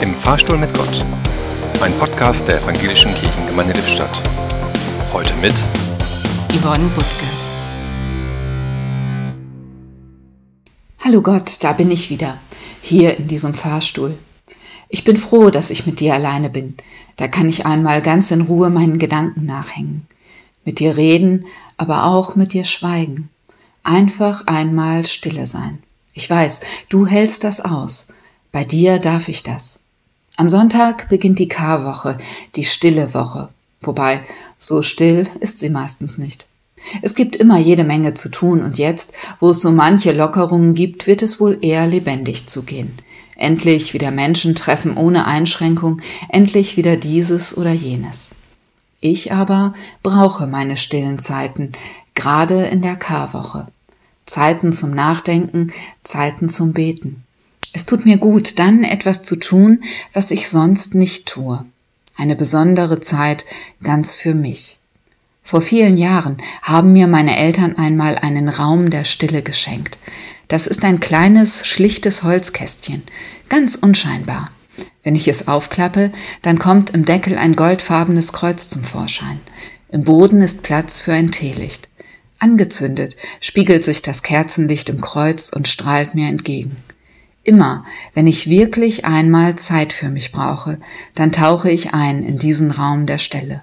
Im Fahrstuhl mit Gott. Ein Podcast der Evangelischen Kirchengemeinde Lippstadt. Heute mit Yvonne Butke. Hallo Gott, da bin ich wieder, hier in diesem Fahrstuhl. Ich bin froh, dass ich mit dir alleine bin. Da kann ich einmal ganz in Ruhe meinen Gedanken nachhängen. Mit dir reden, aber auch mit dir schweigen. Einfach einmal stille sein. Ich weiß, du hältst das aus. Bei dir darf ich das. Am Sonntag beginnt die Karwoche, die stille Woche. Wobei, so still ist sie meistens nicht. Es gibt immer jede Menge zu tun und jetzt, wo es so manche Lockerungen gibt, wird es wohl eher lebendig zugehen. Endlich wieder Menschen treffen ohne Einschränkung, endlich wieder dieses oder jenes. Ich aber brauche meine stillen Zeiten, gerade in der Karwoche. Zeiten zum Nachdenken, Zeiten zum Beten. Es tut mir gut, dann etwas zu tun, was ich sonst nicht tue. Eine besondere Zeit ganz für mich. Vor vielen Jahren haben mir meine Eltern einmal einen Raum der Stille geschenkt. Das ist ein kleines, schlichtes Holzkästchen, ganz unscheinbar. Wenn ich es aufklappe, dann kommt im Deckel ein goldfarbenes Kreuz zum Vorschein. Im Boden ist Platz für ein Teelicht. Angezündet spiegelt sich das Kerzenlicht im Kreuz und strahlt mir entgegen. Immer, wenn ich wirklich einmal Zeit für mich brauche, dann tauche ich ein in diesen Raum der Stelle.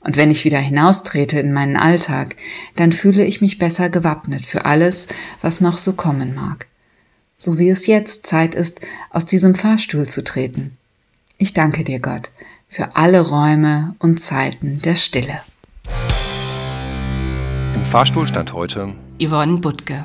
Und wenn ich wieder hinaustrete in meinen Alltag, dann fühle ich mich besser gewappnet für alles, was noch so kommen mag. So wie es jetzt Zeit ist, aus diesem Fahrstuhl zu treten. Ich danke dir, Gott, für alle Räume und Zeiten der Stille. Im Fahrstuhl stand heute Yvonne Butke.